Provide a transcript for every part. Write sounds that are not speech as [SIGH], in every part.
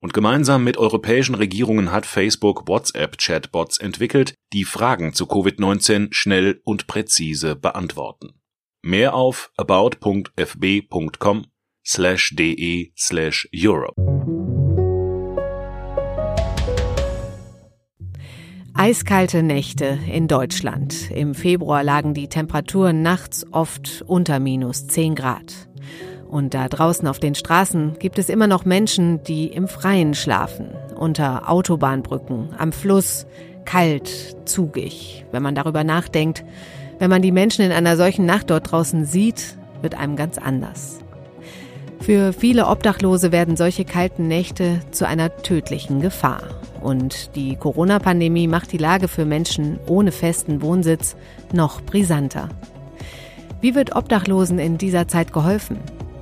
Und gemeinsam mit europäischen Regierungen hat Facebook WhatsApp-Chatbots entwickelt, die Fragen zu Covid-19 schnell und präzise beantworten. Mehr auf about.fb.com slash de slash Europe. Eiskalte Nächte in Deutschland. Im Februar lagen die Temperaturen nachts oft unter minus 10 Grad. Und da draußen auf den Straßen gibt es immer noch Menschen, die im Freien schlafen, unter Autobahnbrücken, am Fluss, kalt, zugig. Wenn man darüber nachdenkt, wenn man die Menschen in einer solchen Nacht dort draußen sieht, wird einem ganz anders. Für viele Obdachlose werden solche kalten Nächte zu einer tödlichen Gefahr. Und die Corona-Pandemie macht die Lage für Menschen ohne festen Wohnsitz noch brisanter. Wie wird Obdachlosen in dieser Zeit geholfen?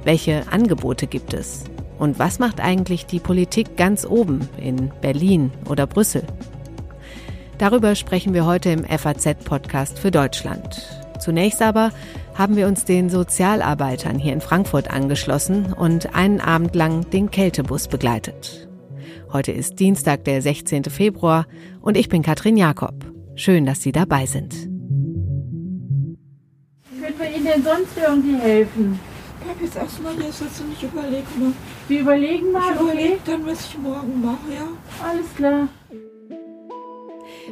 Welche Angebote gibt es? Und was macht eigentlich die Politik ganz oben in Berlin oder Brüssel? Darüber sprechen wir heute im FAZ-Podcast für Deutschland. Zunächst aber haben wir uns den Sozialarbeitern hier in Frankfurt angeschlossen und einen Abend lang den Kältebus begleitet. Heute ist Dienstag, der 16. Februar und ich bin Katrin Jakob. Schön, dass Sie dabei sind. Können wir Ihnen denn sonst irgendwie helfen? Ich jetzt erstmal hier sitzen, ich überlege mal. Wir überlegen mal, ich okay? überlege dann, was ich morgen mache, ja. Alles klar.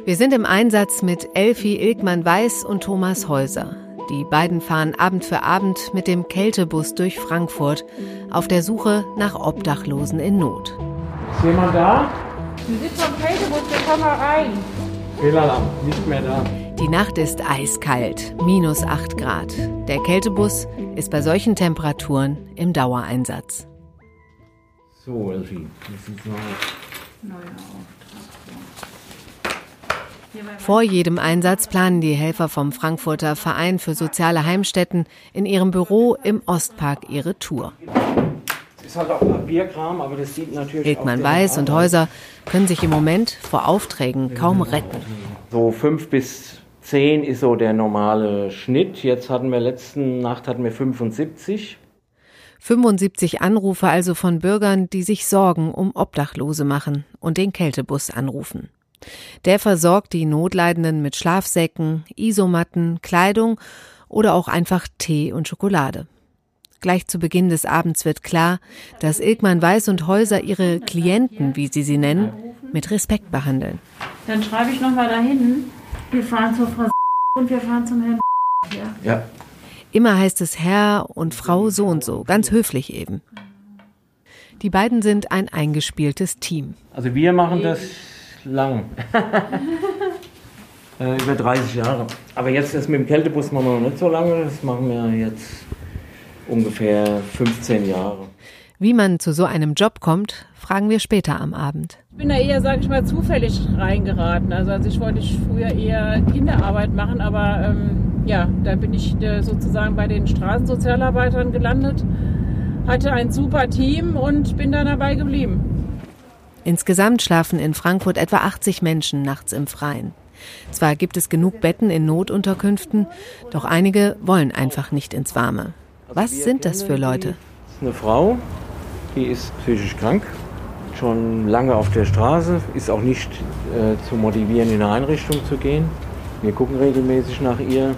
Wir sind im Einsatz mit Elfi Ilkmann-Weiß und Thomas Häuser. Die beiden fahren Abend für Abend mit dem Kältebus durch Frankfurt auf der Suche nach Obdachlosen in Not. Ist jemand da? Wir sind vom Kältebus, wir kommen mal rein. Fehlalarm, nicht mehr da. Die Nacht ist eiskalt, minus 8 Grad. Der Kältebus ist bei solchen Temperaturen im Dauereinsatz. So, Elfie, das ist noch. Vor jedem Einsatz planen die Helfer vom Frankfurter Verein für soziale Heimstätten in ihrem Büro im Ostpark ihre Tour. Ist halt auch Papierkram, aber das sieht natürlich. Hildmann Weiß und Häuser können sich im Moment vor Aufträgen kaum retten. So fünf bis zehn ist so der normale Schnitt. Jetzt hatten wir letzten Nacht hatten wir 75. 75 Anrufe also von Bürgern, die sich Sorgen um Obdachlose machen und den Kältebus anrufen. Der versorgt die Notleidenden mit Schlafsäcken, Isomatten, Kleidung oder auch einfach Tee und Schokolade. Gleich zu Beginn des Abends wird klar, dass Ilkmann Weiß und Häuser ihre Klienten, wie sie sie nennen, mit Respekt behandeln. Dann schreibe ich nochmal dahin. Wir fahren zur Frau und wir fahren zum Herrn ja. Ja. Immer heißt es Herr und Frau so und so, ganz höflich eben. Die beiden sind ein eingespieltes Team. Also wir machen das lang. [LAUGHS] äh, über 30 Jahre. Aber jetzt das mit dem Kältebus machen wir noch nicht so lange. Das machen wir jetzt ungefähr 15 Jahre. Wie man zu so einem Job kommt, fragen wir später am Abend. Ich bin da eher, sage ich mal, zufällig reingeraten. Also, also ich wollte früher eher Kinderarbeit machen, aber ähm, ja, da bin ich äh, sozusagen bei den Straßensozialarbeitern gelandet, hatte ein super Team und bin dann dabei geblieben. Insgesamt schlafen in Frankfurt etwa 80 Menschen nachts im Freien. Zwar gibt es genug Betten in Notunterkünften, doch einige wollen einfach nicht ins Warme. Was sind das für Leute? Das ist eine Frau, die ist psychisch krank, schon lange auf der Straße, ist auch nicht äh, zu motivieren, in eine Einrichtung zu gehen. Wir gucken regelmäßig nach ihr.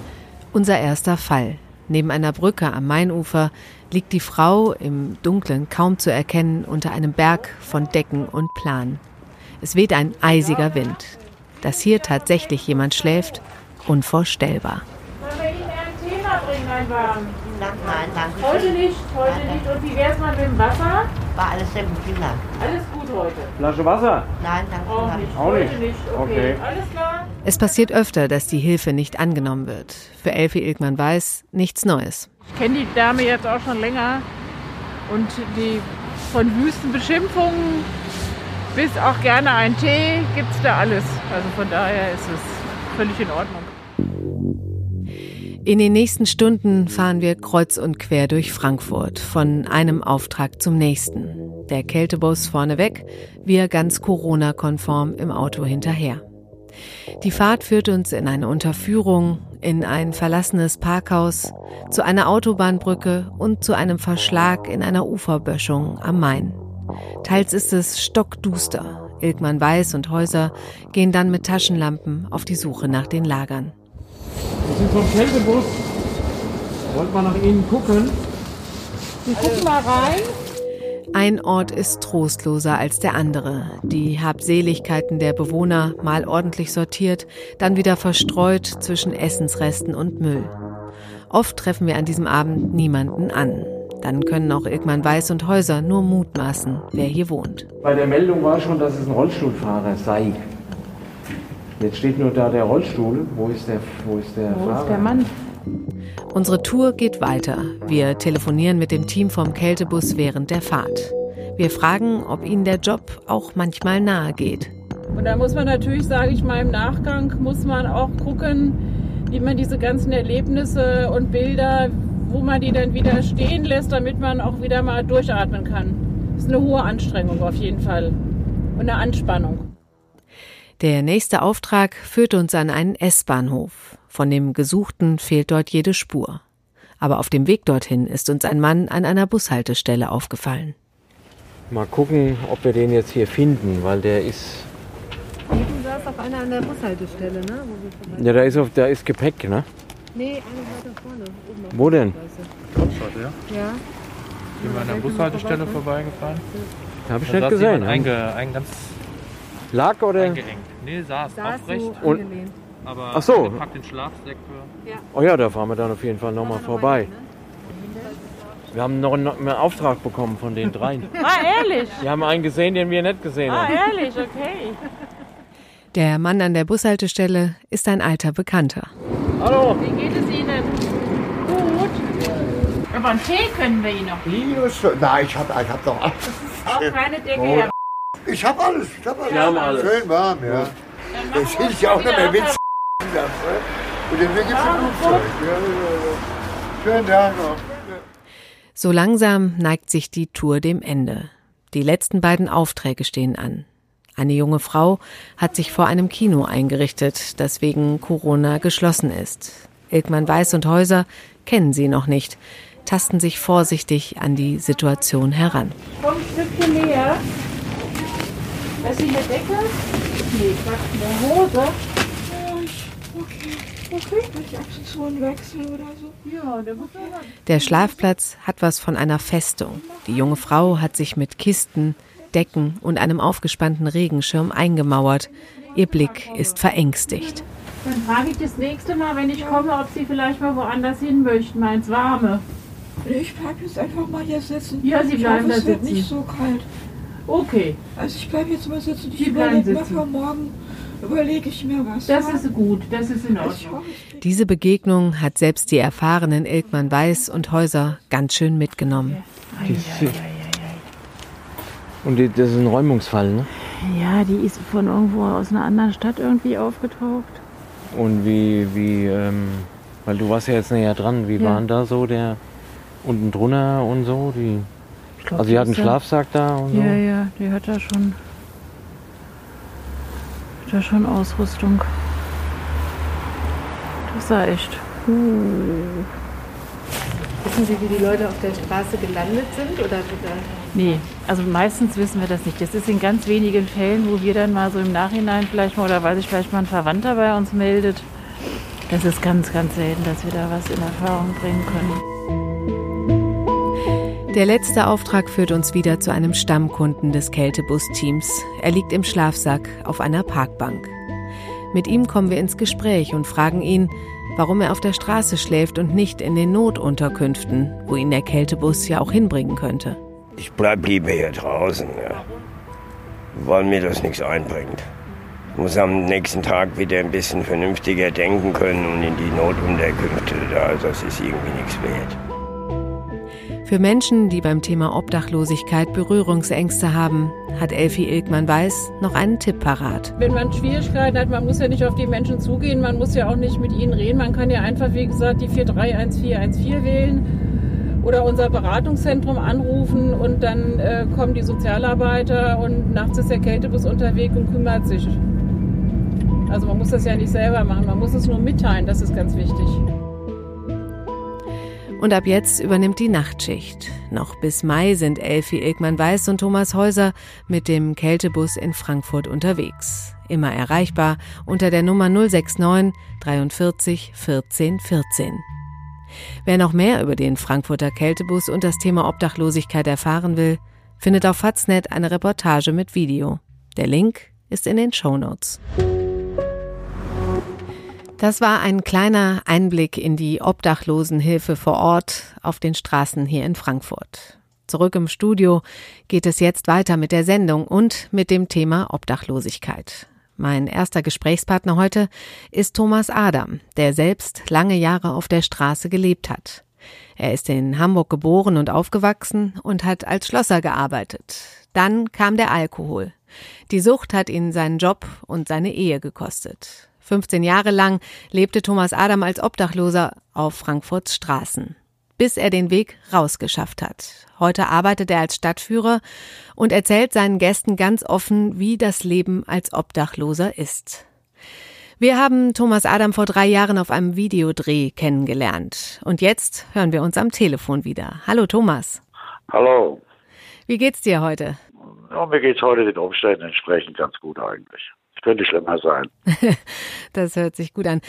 Unser erster Fall. Neben einer Brücke am Mainufer liegt die Frau im Dunkeln kaum zu erkennen unter einem Berg von Decken und Plan. Es weht ein eisiger Wind. Dass hier tatsächlich jemand schläft, unvorstellbar. Thema bringen, ein Warm? Nein, nein, danke. Heute nicht, heute Nein, nicht. Und wie wär's mal mit dem Wasser? War alles sehr gut, vielen Dank. Alles gut heute. Flasche Wasser? Nein, danke. Auch nein. nicht. Auch heute nicht? nicht. Okay. Okay. Alles klar. Es passiert öfter, dass die Hilfe nicht angenommen wird. Für Elfie Ilkmann weiß nichts Neues. Ich kenne die Dame jetzt auch schon länger und die von wüsten Beschimpfungen bis auch gerne ein Tee, gibt es da alles. Also von daher ist es völlig in Ordnung. In den nächsten Stunden fahren wir kreuz und quer durch Frankfurt, von einem Auftrag zum nächsten. Der Kältebus vorneweg, wir ganz Corona-konform im Auto hinterher. Die Fahrt führt uns in eine Unterführung, in ein verlassenes Parkhaus, zu einer Autobahnbrücke und zu einem Verschlag in einer Uferböschung am Main. Teils ist es stockduster. Ilkmann Weiß und Häuser gehen dann mit Taschenlampen auf die Suche nach den Lagern. Vom Kältebus. Wollt mal nach Ihnen gucken? Wir gucken mal rein. Ein Ort ist trostloser als der andere. Die Habseligkeiten der Bewohner mal ordentlich sortiert, dann wieder verstreut zwischen Essensresten und Müll. Oft treffen wir an diesem Abend niemanden an. Dann können auch Ilkmann Weiß und Häuser nur mutmaßen, wer hier wohnt. Bei der Meldung war schon, dass es ein Rollstuhlfahrer sei. Jetzt steht nur da der Rollstuhl. Wo ist der, wo ist der Wo Fahrer? ist der Mann? Unsere Tour geht weiter. Wir telefonieren mit dem Team vom Kältebus während der Fahrt. Wir fragen, ob ihnen der Job auch manchmal nahe geht. Und da muss man natürlich, sage ich mal, im Nachgang muss man auch gucken, wie man diese ganzen Erlebnisse und Bilder, wo man die dann wieder stehen lässt, damit man auch wieder mal durchatmen kann. Das ist eine hohe Anstrengung auf jeden Fall und eine Anspannung. Der nächste Auftrag führt uns an einen S-Bahnhof. Von dem Gesuchten fehlt dort jede Spur. Aber auf dem Weg dorthin ist uns ein Mann an einer Bushaltestelle aufgefallen. Mal gucken, ob wir den jetzt hier finden, weil der ist. Du saß auf einer an der Bushaltestelle, ne? Ja, da ist, auf, da ist Gepäck, ne? Nee, eine weiter vorne. Oben auf Wo denn? Kapstadt, ja? Ja. Sind wir an der Bushaltestelle vorbeigefahren? Hab ich Da nicht gesehen. ne? Einge, ein, ganz Lag oder? eingeengt. Nee, saß, aufrecht, Und- angelehnt. aber Ach so. gepackt den Schlafsäcke. Oh ja, da fahren wir dann auf jeden Fall nochmal vorbei. Wir haben noch einen, einen Auftrag bekommen von den dreien. [LAUGHS] Ah, ehrlich? Wir haben einen gesehen, den wir nicht gesehen Ah, haben. ehrlich, okay. [LAUGHS] Der Mann an der Bushaltestelle ist ein alter Bekannter. Hallo! Wie geht es Ihnen? Gut. Aber einen Tee können wir Ihnen noch. Linus, nein, ich hab, ich hab doch alles. Auch keine Decke, Herr Ich hab alles, ich hab alles. Wir haben alles. Schön warm, ja. Das hilft ja auch nicht mehr, wenn es [LAUGHS] Und dann gibt's ein Flugzeug. Ja, ja, ja. Schönen Tag noch. So langsam neigt sich die Tour dem Ende. Die letzten beiden Aufträge stehen an. Eine junge Frau hat sich vor einem Kino eingerichtet, das wegen Corona geschlossen ist. Ilkmann Weiß und Häuser kennen sie noch nicht, tasten sich vorsichtig an die Situation heran. Komm ein Stückchen näher. Das ist eine Decke? Nee, Quatsch, eine Hose. Ich, ich. Ja, der muss ja Der Schlafplatz hat was von einer Festung. Die junge Frau hat sich mit Kisten, Decken und einem aufgespannten Regenschirm eingemauert. Ihr Blick ist verängstigt. Dann frage ich das nächste Mal, wenn ich komme, ob Sie vielleicht mal woanders hin möchten, mal ins Warme. Ich bleib jetzt einfach mal hier sitzen. Ja, Sie ich bleiben hoffe, da es wird sitzen. nicht so kalt. Okay, Also ich bleib jetzt mal sitzen. Ich überlege mir für morgen, überlege ich mir was. das ja? ist gut, das ist in Also Ordnung. Diese Begegnung hat selbst die erfahrenen Ilkmann Weiß und Häuser ganz schön mitgenommen. Und die, das ist ein Räumungsfall, ne? Ja, die ist von irgendwo aus einer anderen Stadt irgendwie aufgetaucht. Und wie, wie, ähm, weil du warst ja jetzt näher dran, wie Ja. waren da so der unten drunter und so? Die, Ich glaub, also die hat einen Schlafsack da und so? Ja, ja, die hat da schon, hat da schon Ausrüstung. Das war echt. Wissen Sie, wie die Leute auf der Straße gelandet sind? Oder Nee, also meistens wissen wir das nicht. Das ist in ganz wenigen Fällen, wo wir dann mal so im Nachhinein vielleicht mal oder weil sich vielleicht mal ein Verwandter bei uns meldet. Das ist ganz, ganz selten, dass wir da was in Erfahrung bringen können. Der letzte Auftrag führt uns wieder zu einem Stammkunden des Kältebus-Teams. Er liegt im Schlafsack auf einer Parkbank. Mit ihm kommen wir ins Gespräch und fragen ihn, warum er auf der Straße schläft und nicht in den Notunterkünften, wo ihn der Kältebus ja auch hinbringen könnte. Ich bleib lieber hier draußen, ja. weil mir das nichts einbringt. Ich muss am nächsten Tag wieder ein bisschen vernünftiger denken können und in die Notunterkünfte, da, das ist irgendwie nichts wert. Für Menschen, die beim Thema Obdachlosigkeit Berührungsängste haben, hat Elfie Ilkmann Weiß noch einen Tipp parat. Wenn man Schwierigkeiten hat, man muss ja nicht auf die Menschen zugehen, man muss ja auch nicht mit ihnen reden. Man kann ja einfach, wie gesagt, die 431414 wählen oder unser Beratungszentrum anrufen und dann äh, kommen die Sozialarbeiter und nachts ist der Kältebus unterwegs und kümmert sich. Also man muss das ja nicht selber machen, man muss es nur mitteilen, das ist ganz wichtig. Und ab jetzt übernimmt die Nachtschicht. Noch bis Mai sind Elfie Ilkmann-Weiß und Thomas Häuser mit dem Kältebus in Frankfurt unterwegs. Immer erreichbar unter der Nummer 069 43 14 14. Wer noch mehr über den Frankfurter Kältebus und das Thema Obdachlosigkeit erfahren will, findet auf Faznet eine Reportage mit Video. Der Link ist in den Show Notes. Das war ein kleiner Einblick in die Obdachlosenhilfe vor Ort auf den Straßen hier in Frankfurt. Zurück im Studio geht es jetzt weiter mit der Sendung und mit dem Thema Obdachlosigkeit. Mein erster Gesprächspartner heute ist Thomas Adam, der selbst lange Jahre auf der Straße gelebt hat. Er ist in Hamburg geboren und aufgewachsen und hat als Schlosser gearbeitet. Dann kam der Alkohol. Die Sucht hat ihn seinen Job und seine Ehe gekostet. 15 Jahre lang lebte Thomas Adam als Obdachloser auf Frankfurts Straßen, bis er den Weg rausgeschafft hat. Heute arbeitet er als Stadtführer und erzählt seinen Gästen ganz offen, wie das Leben als Obdachloser ist. Wir haben Thomas Adam vor drei Jahren auf einem Videodreh kennengelernt. Und jetzt hören wir uns am Telefon wieder. Hallo Thomas. Hallo. Wie geht's dir heute? Ja, mir geht's heute den Umständen entsprechend ganz gut eigentlich. Könnte schlimmer sein. [LAUGHS] das hört sich gut an.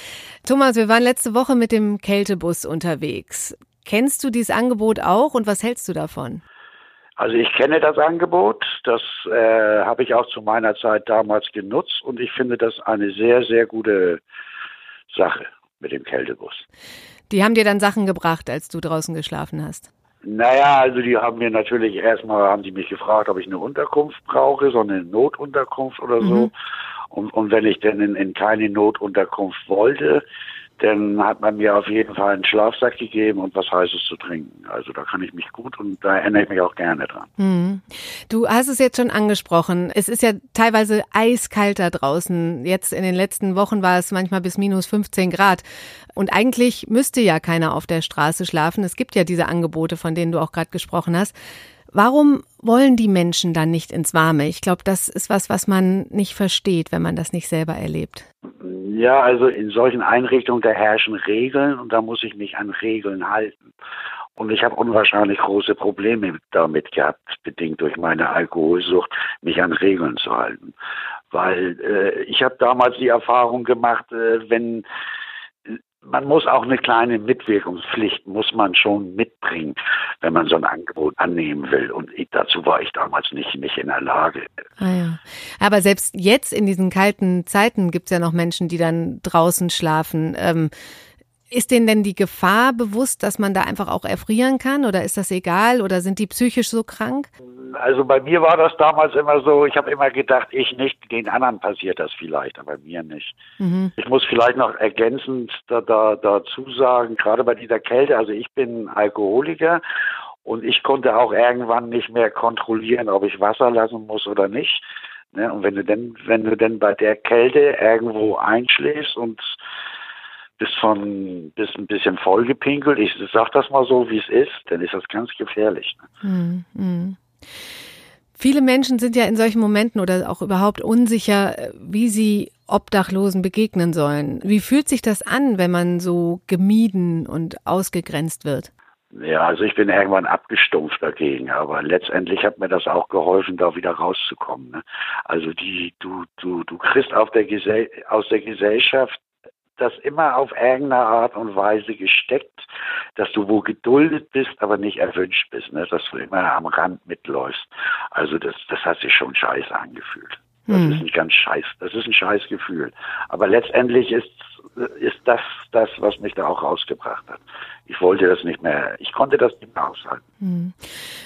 Thomas, wir waren letzte Woche mit dem Kältebus unterwegs. Kennst du dieses Angebot auch und was hältst du davon? Also ich kenne das Angebot, das äh, habe ich auch zu meiner Zeit damals genutzt und ich finde das eine sehr, sehr gute Sache mit dem Kältebus. Die haben dir dann Sachen gebracht, als du draußen geschlafen hast? Naja, also die haben mir natürlich erstmal, haben die mich gefragt, ob ich eine Unterkunft brauche, so eine Notunterkunft oder so. Mhm. Und, und wenn ich denn in, in keine Notunterkunft wollte, dann hat man mir auf jeden Fall einen Schlafsack gegeben und was Heißes zu trinken. Also da kann ich mich gut und da erinnere ich mich auch gerne dran. Mhm. Du hast es jetzt schon angesprochen. Es ist ja teilweise eiskalt da draußen. Jetzt in den letzten Wochen war es manchmal bis minus 15 Grad. Und eigentlich müsste ja keiner auf der Straße schlafen. Es gibt ja diese Angebote, von denen du auch gerade gesprochen hast. Warum wollen die Menschen dann nicht ins Warme? Ich glaube, das ist was, was man nicht versteht, wenn man das nicht selber erlebt. Ja, also in solchen Einrichtungen, da herrschen Regeln und da muss ich mich an Regeln halten. Und ich habe unwahrscheinlich große Probleme damit gehabt, bedingt durch meine Alkoholsucht, mich an Regeln zu halten. Weil äh, ich habe damals die Erfahrung gemacht, äh, wenn man muss auch eine kleine Mitwirkungspflicht, muss man schon mitbringen, wenn man so ein Angebot annehmen will. Und ich, dazu war ich damals nicht, nicht in der Lage. Ah ja. Aber selbst jetzt in diesen kalten Zeiten gibt es ja noch Menschen, die dann draußen schlafen. Ähm, ist denen denn die Gefahr bewusst, dass man da einfach auch erfrieren kann oder ist das egal oder sind die psychisch so krank? Also bei mir war das damals immer so, ich habe immer gedacht, ich nicht, den anderen passiert das vielleicht, aber mir nicht. Mhm. Ich muss vielleicht noch ergänzend da, da, dazu sagen, gerade bei dieser Kälte, also ich bin Alkoholiker und ich konnte auch irgendwann nicht mehr kontrollieren, ob ich Wasser lassen muss oder nicht. Ne? Und wenn du denn, wenn du denn bei der Kälte irgendwo einschläfst und bist von bist ein bisschen vollgepinkelt, ich sag das mal so, wie es ist, dann ist das ganz gefährlich. Ne? Mhm. Viele Menschen sind ja in solchen Momenten oder auch überhaupt unsicher, wie sie Obdachlosen begegnen sollen. Wie fühlt sich das an, wenn man so gemieden und ausgegrenzt wird? Ja, also ich bin irgendwann abgestumpft dagegen, aber letztendlich hat mir das auch geholfen, da wieder rauszukommen. Ne? Also die, du, du, du kriegst der aus der Gesellschaft das immer auf irgendeine Art und Weise gesteckt, dass du wo geduldet bist, aber nicht erwünscht bist, ne? dass du immer am Rand mitläufst. Also das, das hat sich schon scheiße angefühlt. Das hm. ist ein ganz scheiß, das ist ein scheiß Gefühl. Aber letztendlich ist, ist das das, was mich da auch rausgebracht hat. Ich wollte das nicht mehr, ich konnte das nicht mehr aushalten. Hm.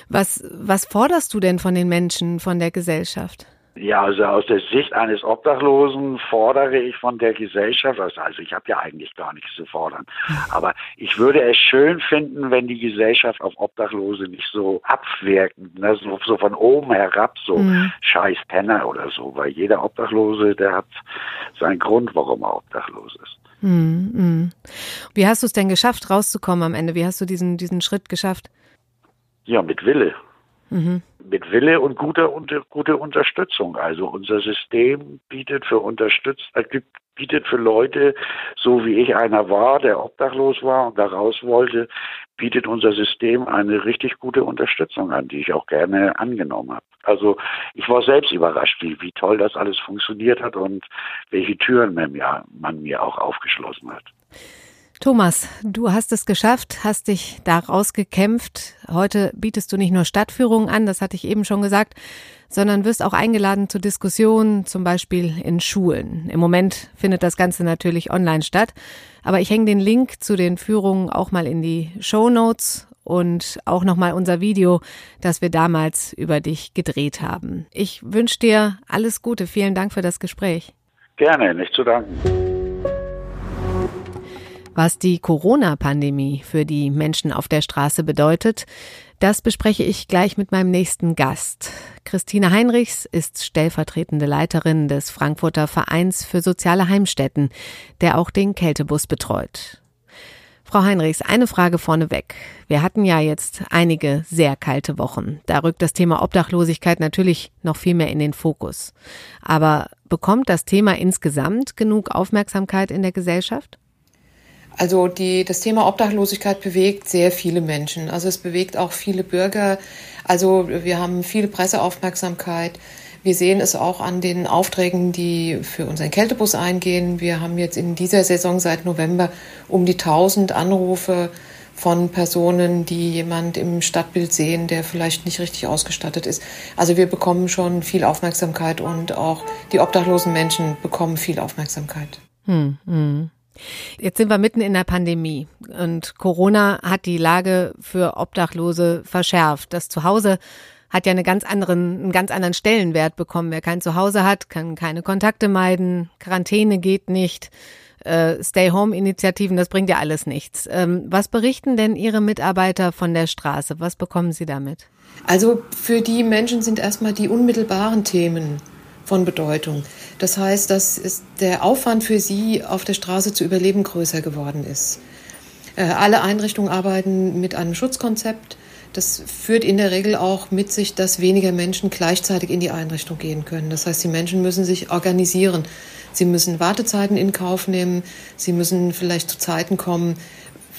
Was, was forderst du denn von den Menschen, von der Gesellschaft? Ja, also aus der Sicht eines Obdachlosen fordere ich von der Gesellschaft, also ich habe ja eigentlich gar nichts zu fordern, [LAUGHS] aber ich würde es schön finden, wenn die Gesellschaft auf Obdachlose nicht so abwirkend, ne, so, so von oben herab, so mhm. scheiß Penner oder so, weil jeder Obdachlose, der hat seinen Grund, warum er obdachlos ist. Mhm. Wie hast du es denn geschafft, rauszukommen am Ende? Wie hast du diesen, diesen Schritt geschafft? Ja, mit Wille. Mhm. Mit Wille und guter, unter, guter Unterstützung. Also unser System bietet für unterstützt, äh, bietet für Leute, so wie ich einer war, der obdachlos war und da raus wollte, bietet unser System eine richtig gute Unterstützung an, die ich auch gerne angenommen habe. Also ich war selbst überrascht, wie, wie toll das alles funktioniert hat und welche Türen man mir, man mir auch aufgeschlossen hat. Thomas, du hast es geschafft, hast dich da rausgekämpft. Heute bietest du nicht nur Stadtführungen an, das hatte ich eben schon gesagt, sondern wirst auch eingeladen zu Diskussionen, zum Beispiel in Schulen. Im Moment findet das Ganze natürlich online statt, aber ich hänge den Link zu den Führungen auch mal in die Show Notes und auch nochmal unser Video, das wir damals über dich gedreht haben. Ich wünsche dir alles Gute. Vielen Dank für das Gespräch. Gerne, nicht zu danken. Was die Corona-Pandemie für die Menschen auf der Straße bedeutet, das bespreche ich gleich mit meinem nächsten Gast. Christine Heinrichs ist stellvertretende Leiterin des Frankfurter Vereins für soziale Heimstätten, der auch den Kältebus betreut. Frau Heinrichs, eine Frage vorneweg. Wir hatten ja jetzt einige sehr kalte Wochen. Da rückt das Thema Obdachlosigkeit natürlich noch viel mehr in den Fokus. Aber bekommt das Thema insgesamt genug Aufmerksamkeit in der Gesellschaft? Also die, das Thema Obdachlosigkeit bewegt sehr viele Menschen. Also es bewegt auch viele Bürger. Also wir haben viele Presseaufmerksamkeit. Wir sehen es auch an den Aufträgen, die für unseren Kältebus eingehen. Wir haben jetzt in dieser Saison seit November um die 1000 Anrufe von Personen, die jemand im Stadtbild sehen, der vielleicht nicht richtig ausgestattet ist. Also wir bekommen schon viel Aufmerksamkeit und auch die obdachlosen Menschen bekommen viel Aufmerksamkeit. Hm, hm. Jetzt sind wir mitten in der Pandemie und Corona hat die Lage für Obdachlose verschärft. Das Zuhause hat ja eine ganz anderen, einen ganz anderen Stellenwert bekommen. Wer kein Zuhause hat, kann keine Kontakte meiden, Quarantäne geht nicht, äh, Stay-Home-Initiativen, das bringt ja alles nichts. Ähm, was berichten denn Ihre Mitarbeiter von der Straße? Was bekommen Sie damit? Also für die Menschen sind erstmal die unmittelbaren Themen von Bedeutung. Das heißt, dass der Aufwand für sie auf der Straße zu überleben größer geworden ist. Äh, alle Einrichtungen arbeiten mit einem Schutzkonzept. Das führt in der Regel auch mit sich, dass weniger Menschen gleichzeitig in die Einrichtung gehen können. Das heißt, die Menschen müssen sich organisieren. Sie müssen Wartezeiten in Kauf nehmen. Sie müssen vielleicht zu Zeiten kommen,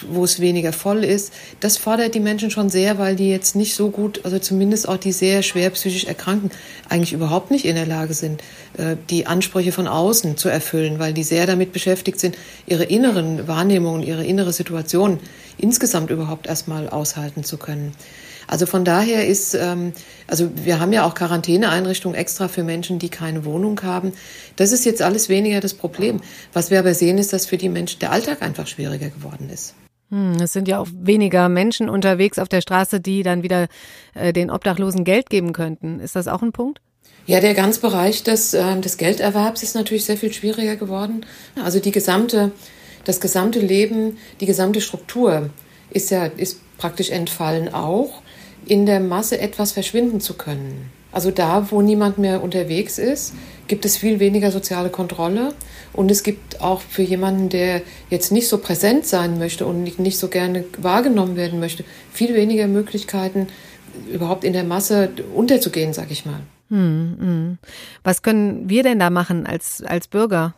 wo es weniger voll ist. Das fordert die Menschen schon sehr, weil die jetzt nicht so gut, also zumindest auch die sehr schwer psychisch Erkrankten, eigentlich überhaupt nicht in der Lage sind, äh, die Ansprüche von außen zu erfüllen, weil die sehr damit beschäftigt sind, ihre inneren Wahrnehmungen, ihre innere Situation insgesamt überhaupt erstmal aushalten zu können. Also von daher ist, ähm, also wir haben ja auch Quarantäneeinrichtungen extra für Menschen, die keine Wohnung haben. Das ist jetzt alles weniger das Problem. Was wir aber sehen, ist, dass für die Menschen der Alltag einfach schwieriger geworden ist. Hm, es sind ja auch weniger Menschen unterwegs auf der Straße, die dann wieder äh, den Obdachlosen Geld geben könnten. Ist das auch ein Punkt? Ja, der ganze Bereich des, äh, des Gelderwerbs ist natürlich sehr viel schwieriger geworden. Also die gesamte, das gesamte Leben, die gesamte Struktur ist ja ist praktisch entfallen, auch in der Masse etwas verschwinden zu können. Also da, wo niemand mehr unterwegs ist, gibt es viel weniger soziale Kontrolle. Und es gibt auch für jemanden, der jetzt nicht so präsent sein möchte und nicht so gerne wahrgenommen werden möchte, viel weniger Möglichkeiten, überhaupt in der Masse unterzugehen, sag ich mal. Hm, hm. Was können wir denn da machen als, als Bürger?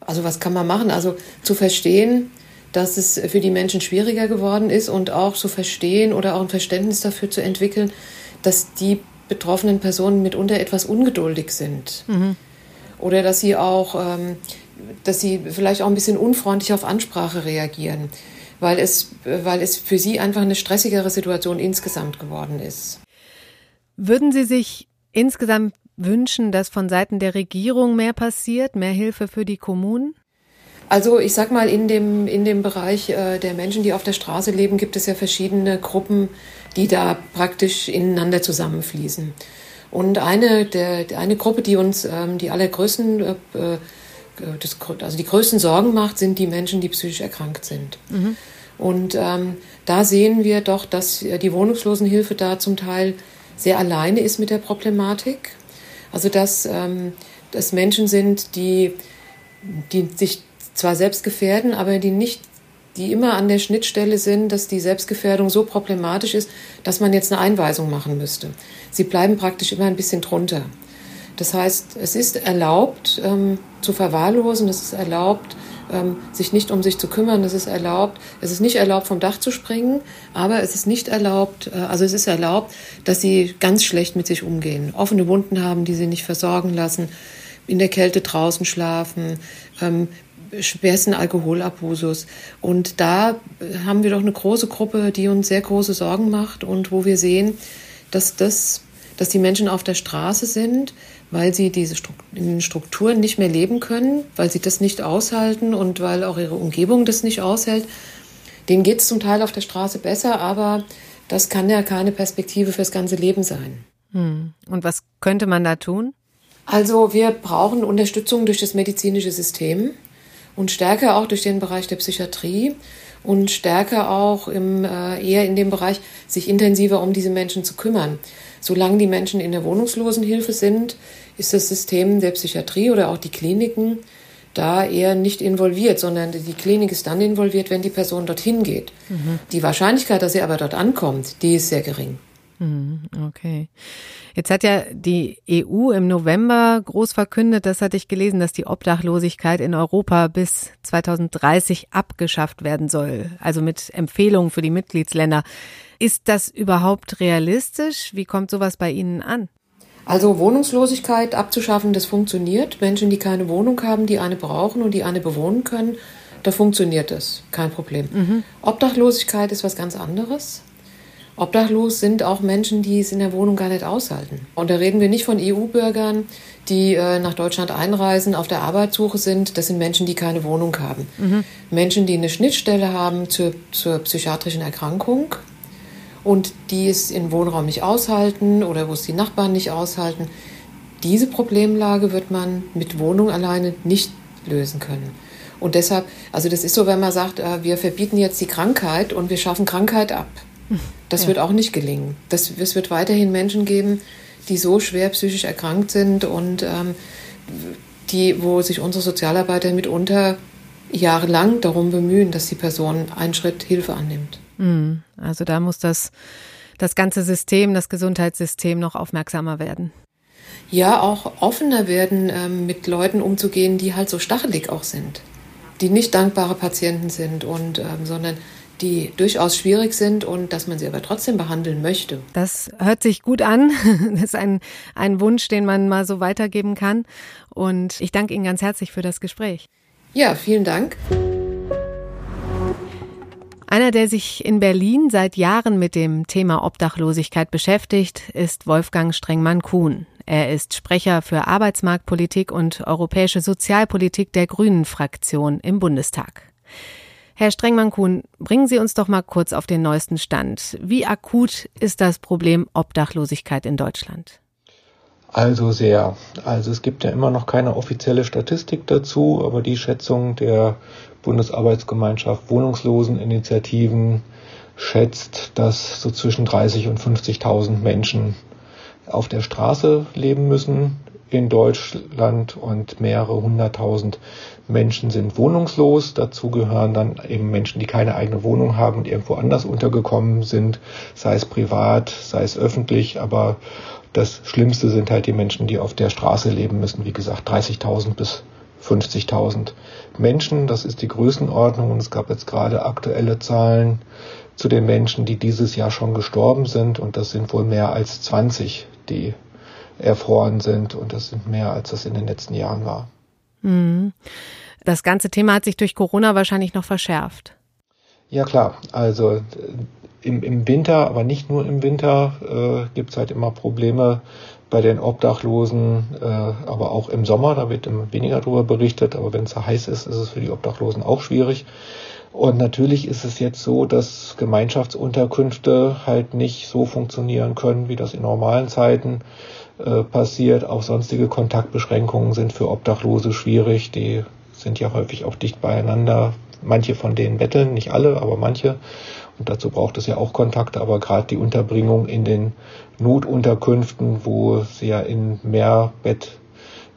Also was kann man machen? Also zu verstehen, dass es für die Menschen schwieriger geworden ist und auch zu verstehen oder auch ein Verständnis dafür zu entwickeln, dass die betroffenen Personen mitunter etwas ungeduldig sind. Mhm. Oder dass sie auch, ähm, dass sie vielleicht auch ein bisschen unfreundlich auf Ansprache reagieren, weil es, weil es für sie einfach eine stressigere Situation insgesamt geworden ist. Würden Sie sich insgesamt wünschen, dass von Seiten der Regierung mehr passiert, mehr Hilfe für die Kommunen? Also ich sag mal, in dem, in dem Bereich äh, der Menschen, die auf der Straße leben, gibt es ja verschiedene Gruppen, die da praktisch ineinander zusammenfließen. Und eine, der, eine Gruppe, die uns ähm, die allergrößten, äh, äh, das, also die größten Sorgen macht, sind die Menschen, die psychisch erkrankt sind. Mhm. Und ähm, da sehen wir doch, dass die Wohnungslosenhilfe da zum Teil sehr alleine ist mit der Problematik. Also dass ähm, das Menschen sind, die, die sich zwar selbst gefährden, aber die nicht die immer an der Schnittstelle sind, dass die Selbstgefährdung so problematisch ist, dass man jetzt eine Einweisung machen müsste. Sie bleiben praktisch immer ein bisschen drunter. Das heißt, es ist erlaubt, ähm, zu verwahrlosen, es ist erlaubt, ähm, sich nicht um sich zu kümmern, es ist erlaubt, es ist nicht erlaubt, vom Dach zu springen, aber es ist nicht erlaubt, äh, also es ist erlaubt, dass sie ganz schlecht mit sich umgehen, offene Wunden haben, die sie nicht versorgen lassen, in der Kälte draußen schlafen, ähm, schwersten Alkoholabusus. Und da haben wir doch eine große Gruppe, die uns sehr große Sorgen macht und wo wir sehen, dass das, dass die Menschen auf der Straße sind, weil sie diese Strukturen nicht mehr leben können, weil sie das nicht aushalten und weil auch ihre Umgebung das nicht aushält. Denen geht es zum Teil auf der Straße besser, aber das kann ja keine Perspektive fürs ganze Leben sein. Hm. Und was könnte man da tun? Also wir brauchen Unterstützung durch das medizinische System und stärker auch durch den Bereich der Psychiatrie und stärker auch im, äh, eher in dem Bereich, sich intensiver um diese Menschen zu kümmern. Solange die Menschen in der Wohnungslosenhilfe sind, ist das System der Psychiatrie oder auch die Kliniken da eher nicht involviert, sondern die Klinik ist dann involviert, wenn die Person dorthin geht. Mhm. Die Wahrscheinlichkeit, dass sie aber dort ankommt, die ist sehr gering. Mhm, okay. Jetzt hat ja die EU im November groß verkündet, das hatte ich gelesen, dass die Obdachlosigkeit in Europa bis 2030 abgeschafft werden soll. Also mit Empfehlungen für die Mitgliedsländer. Ist das überhaupt realistisch? Wie kommt sowas bei Ihnen an? Also Wohnungslosigkeit abzuschaffen, das funktioniert. Menschen, die keine Wohnung haben, die eine brauchen und die eine bewohnen können, da funktioniert das. Kein Problem. Mhm. Obdachlosigkeit ist was ganz anderes. Obdachlos sind auch Menschen, die es in der Wohnung gar nicht aushalten. Und da reden wir nicht von EU-Bürgern, die äh, nach Deutschland einreisen, auf der Arbeitssuche sind. Das sind Menschen, die keine Wohnung haben. Mhm. Menschen, die eine Schnittstelle haben zur, zur psychiatrischen Erkrankung und die es im Wohnraum nicht aushalten oder wo es die Nachbarn nicht aushalten. Diese Problemlage wird man mit Wohnung alleine nicht lösen können. Und deshalb, also das ist so, wenn man sagt, äh, wir verbieten jetzt die Krankheit und wir schaffen Krankheit ab. Das ja. wird auch nicht gelingen. Das, es wird weiterhin Menschen geben, die so schwer psychisch erkrankt sind und ähm, die, wo sich unsere Sozialarbeiter mitunter jahrelang darum bemühen, dass die Person einen Schritt Hilfe annimmt. Hm. Also da muss das, das ganze System, das Gesundheitssystem noch aufmerksamer werden. Ja, auch offener werden, ähm, mit Leuten umzugehen, die halt so stachelig auch sind, die nicht dankbare Patienten sind und ähm, sondern die durchaus schwierig sind und dass man sie aber trotzdem behandeln möchte. Das hört sich gut an. [LAUGHS] Das ist ein, ein Wunsch, den man mal so weitergeben kann. Und ich danke Ihnen ganz herzlich für das Gespräch. Ja, vielen Dank. Einer, der sich in Berlin seit Jahren mit dem Thema Obdachlosigkeit beschäftigt, ist Wolfgang Strengmann-Kuhn. Er ist Sprecher für Arbeitsmarktpolitik und europäische Sozialpolitik der Grünen-Fraktion im Bundestag. Herr Strengmann-Kuhn, bringen Sie uns doch mal kurz auf den neuesten Stand. Wie akut ist das Problem Obdachlosigkeit in Deutschland? Also sehr. Also es gibt ja immer noch keine offizielle Statistik dazu, aber die Schätzung der Bundesarbeitsgemeinschaft Wohnungsloseninitiativen schätzt, dass so zwischen 30 und 50.000 Menschen auf der Straße leben müssen in Deutschland und mehrere hunderttausend Menschen sind wohnungslos. Dazu gehören dann eben Menschen, die keine eigene Wohnung haben und irgendwo anders untergekommen sind, sei es privat, sei es öffentlich. Aber das Schlimmste sind halt die Menschen, die auf der Straße leben müssen. Wie gesagt, 30.000 bis 50.000 Menschen. Das ist die Größenordnung. Und es gab jetzt gerade aktuelle Zahlen zu den Menschen, die dieses Jahr schon gestorben sind. Und das sind wohl mehr als 20, die erfroren sind. Und das sind mehr, als das in den letzten Jahren war. Mhm. Das ganze Thema hat sich durch Corona wahrscheinlich noch verschärft. Ja klar, also äh, im, im Winter, aber nicht nur im Winter, äh, gibt es halt immer Probleme bei den Obdachlosen, äh, aber auch im Sommer, da wird immer weniger darüber berichtet, aber wenn es heiß ist, ist es für die Obdachlosen auch schwierig. Und natürlich ist es jetzt so, dass Gemeinschaftsunterkünfte halt nicht so funktionieren können, wie das in normalen Zeiten äh, passiert. Auch sonstige Kontaktbeschränkungen sind für Obdachlose schwierig. Die sind ja häufig auch dicht beieinander. Manche von denen betteln, nicht alle, aber manche. Und dazu braucht es ja auch Kontakte. Aber gerade die Unterbringung in den Notunterkünften, wo sie ja in Mehrbett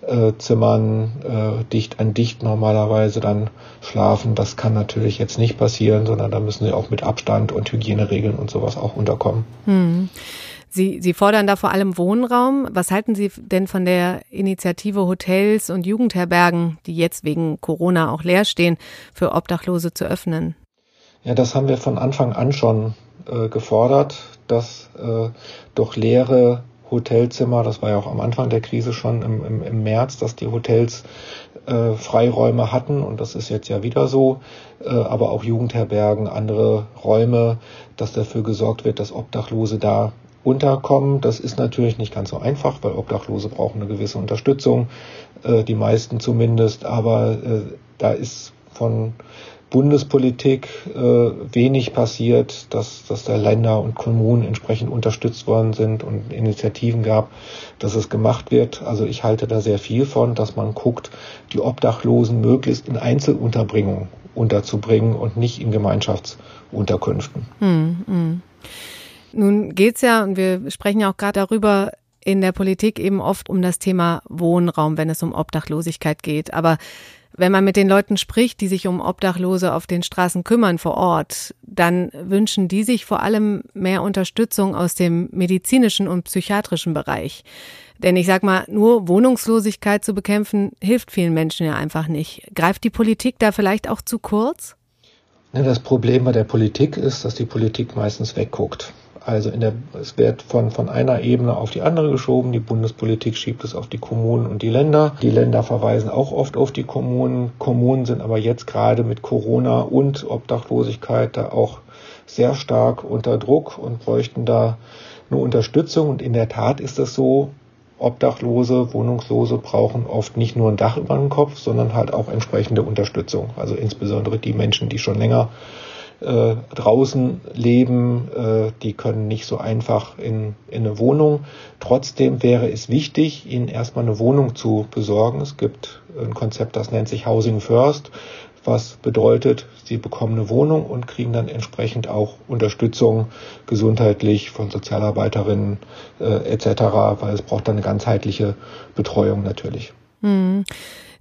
äh, Zimmern äh, dicht an dicht normalerweise dann schlafen. Das kann natürlich jetzt nicht passieren, sondern da müssen sie auch mit Abstand und Hygieneregeln und sowas auch unterkommen. Hm. Sie, Sie fordern da vor allem Wohnraum. Was halten Sie denn von der Initiative Hotels und Jugendherbergen, die jetzt wegen Corona auch leer stehen, für Obdachlose zu öffnen? Ja, das haben wir von Anfang an schon äh, gefordert, dass äh, durch leere Hotelzimmer, das war ja auch am Anfang der Krise schon im, im, im März, dass die Hotels äh, Freiräume hatten und das ist jetzt ja wieder so, äh, aber auch Jugendherbergen, andere Räume, dass dafür gesorgt wird, dass Obdachlose da unterkommen. Das ist natürlich nicht ganz so einfach, weil Obdachlose brauchen eine gewisse Unterstützung, äh, die meisten zumindest, aber äh, da ist von Bundespolitik äh, wenig passiert, dass, dass da Länder und Kommunen entsprechend unterstützt worden sind und Initiativen gab, dass es gemacht wird. Also ich halte da sehr viel von, dass man guckt, die Obdachlosen möglichst in Einzelunterbringung unterzubringen und nicht in Gemeinschaftsunterkünften. Hm, hm. Nun geht's ja, und wir sprechen ja auch gerade darüber, in der Politik eben oft um das Thema Wohnraum, wenn es um Obdachlosigkeit geht. Aber wenn man mit den Leuten spricht, die sich um Obdachlose auf den Straßen kümmern vor Ort, dann wünschen die sich vor allem mehr Unterstützung aus dem medizinischen und psychiatrischen Bereich. Denn ich sag mal, nur Wohnungslosigkeit zu bekämpfen, hilft vielen Menschen ja einfach nicht. Greift die Politik da vielleicht auch zu kurz? Das Problem bei der Politik ist, dass die Politik meistens wegguckt. Also in der, es wird von, von einer Ebene auf die andere geschoben. Die Bundespolitik schiebt es auf die Kommunen und die Länder. Die Länder verweisen auch oft auf die Kommunen. Kommunen sind aber jetzt gerade mit Corona und Obdachlosigkeit da auch sehr stark unter Druck und bräuchten da eine Unterstützung. Und in der Tat ist es so, Obdachlose, Wohnungslose brauchen oft nicht nur ein Dach über dem Kopf, sondern halt auch entsprechende Unterstützung. Also insbesondere die Menschen, die schon länger äh, draußen leben, äh, die können nicht so einfach in, in eine Wohnung. Trotzdem wäre es wichtig, ihnen erstmal eine Wohnung zu besorgen. Es gibt ein Konzept, das nennt sich Housing First, was bedeutet, sie bekommen eine Wohnung und kriegen dann entsprechend auch Unterstützung gesundheitlich von Sozialarbeiterinnen äh, etc., weil es braucht dann eine ganzheitliche Betreuung natürlich. Hm.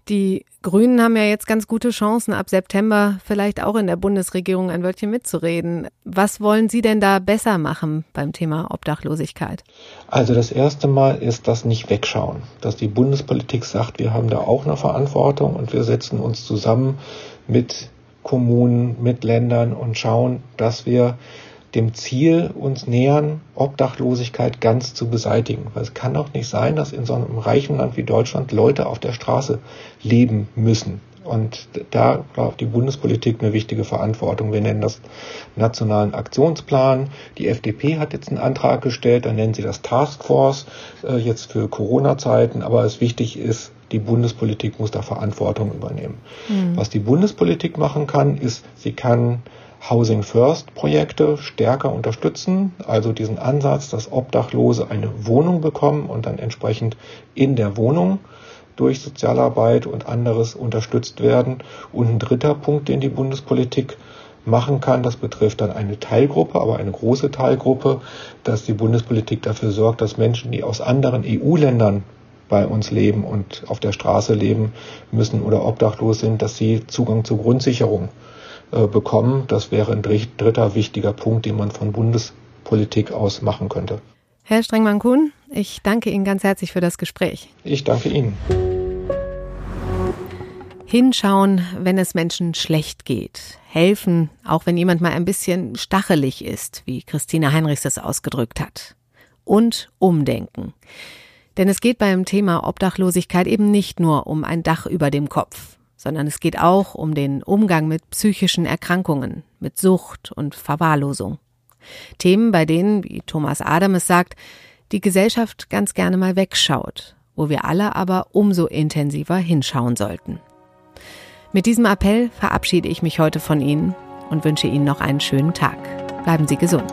Die Grünen haben ja jetzt ganz gute Chancen, ab September vielleicht auch in der Bundesregierung ein Wörtchen mitzureden. Was wollen Sie denn da besser machen beim Thema Obdachlosigkeit? Also das erste Mal ist das nicht wegschauen, dass die Bundespolitik sagt, wir haben da auch eine Verantwortung und wir setzen uns zusammen mit Kommunen, mit Ländern und schauen, dass wir dem Ziel uns nähern, Obdachlosigkeit ganz zu beseitigen. Weil es kann doch nicht sein, dass in so einem reichen Land wie Deutschland Leute auf der Straße leben müssen. Und da braucht die Bundespolitik eine wichtige Verantwortung. Wir nennen das nationalen Aktionsplan. Die FDP hat jetzt einen Antrag gestellt, dann nennen sie das Taskforce, äh, jetzt für Corona-Zeiten. Aber es wichtig ist, die Bundespolitik muss da Verantwortung übernehmen. Mhm. Was die Bundespolitik machen kann, ist, sie kann Housing First Projekte stärker unterstützen, also diesen Ansatz, dass Obdachlose eine Wohnung bekommen und dann entsprechend in der Wohnung durch Sozialarbeit und anderes unterstützt werden. Und ein dritter Punkt, den die Bundespolitik machen kann, das betrifft dann eine Teilgruppe, aber eine große Teilgruppe, dass die Bundespolitik dafür sorgt, dass Menschen, die aus anderen EU-Ländern bei uns leben und auf der Straße leben müssen oder obdachlos sind, dass sie Zugang zur Grundsicherung bekommen. Das wäre ein dritter wichtiger Punkt, den man von Bundespolitik aus machen könnte. Herr Strengmann-Kuhn, ich danke Ihnen ganz herzlich für das Gespräch. Ich danke Ihnen. Hinschauen, wenn es Menschen schlecht geht. Helfen, auch wenn jemand mal ein bisschen stachelig ist, wie Christine Heinrichs es ausgedrückt hat. Und umdenken. Denn es geht beim Thema Obdachlosigkeit eben nicht nur um ein Dach über dem Kopf sondern es geht auch um den Umgang mit psychischen Erkrankungen, mit Sucht und Verwahrlosung. Themen, bei denen, wie Thomas Adam es sagt, die Gesellschaft ganz gerne mal wegschaut, wo wir alle aber umso intensiver hinschauen sollten. Mit diesem Appell verabschiede ich mich heute von Ihnen. und wünsche Ihnen noch einen schönen Tag. Bleiben Sie gesund.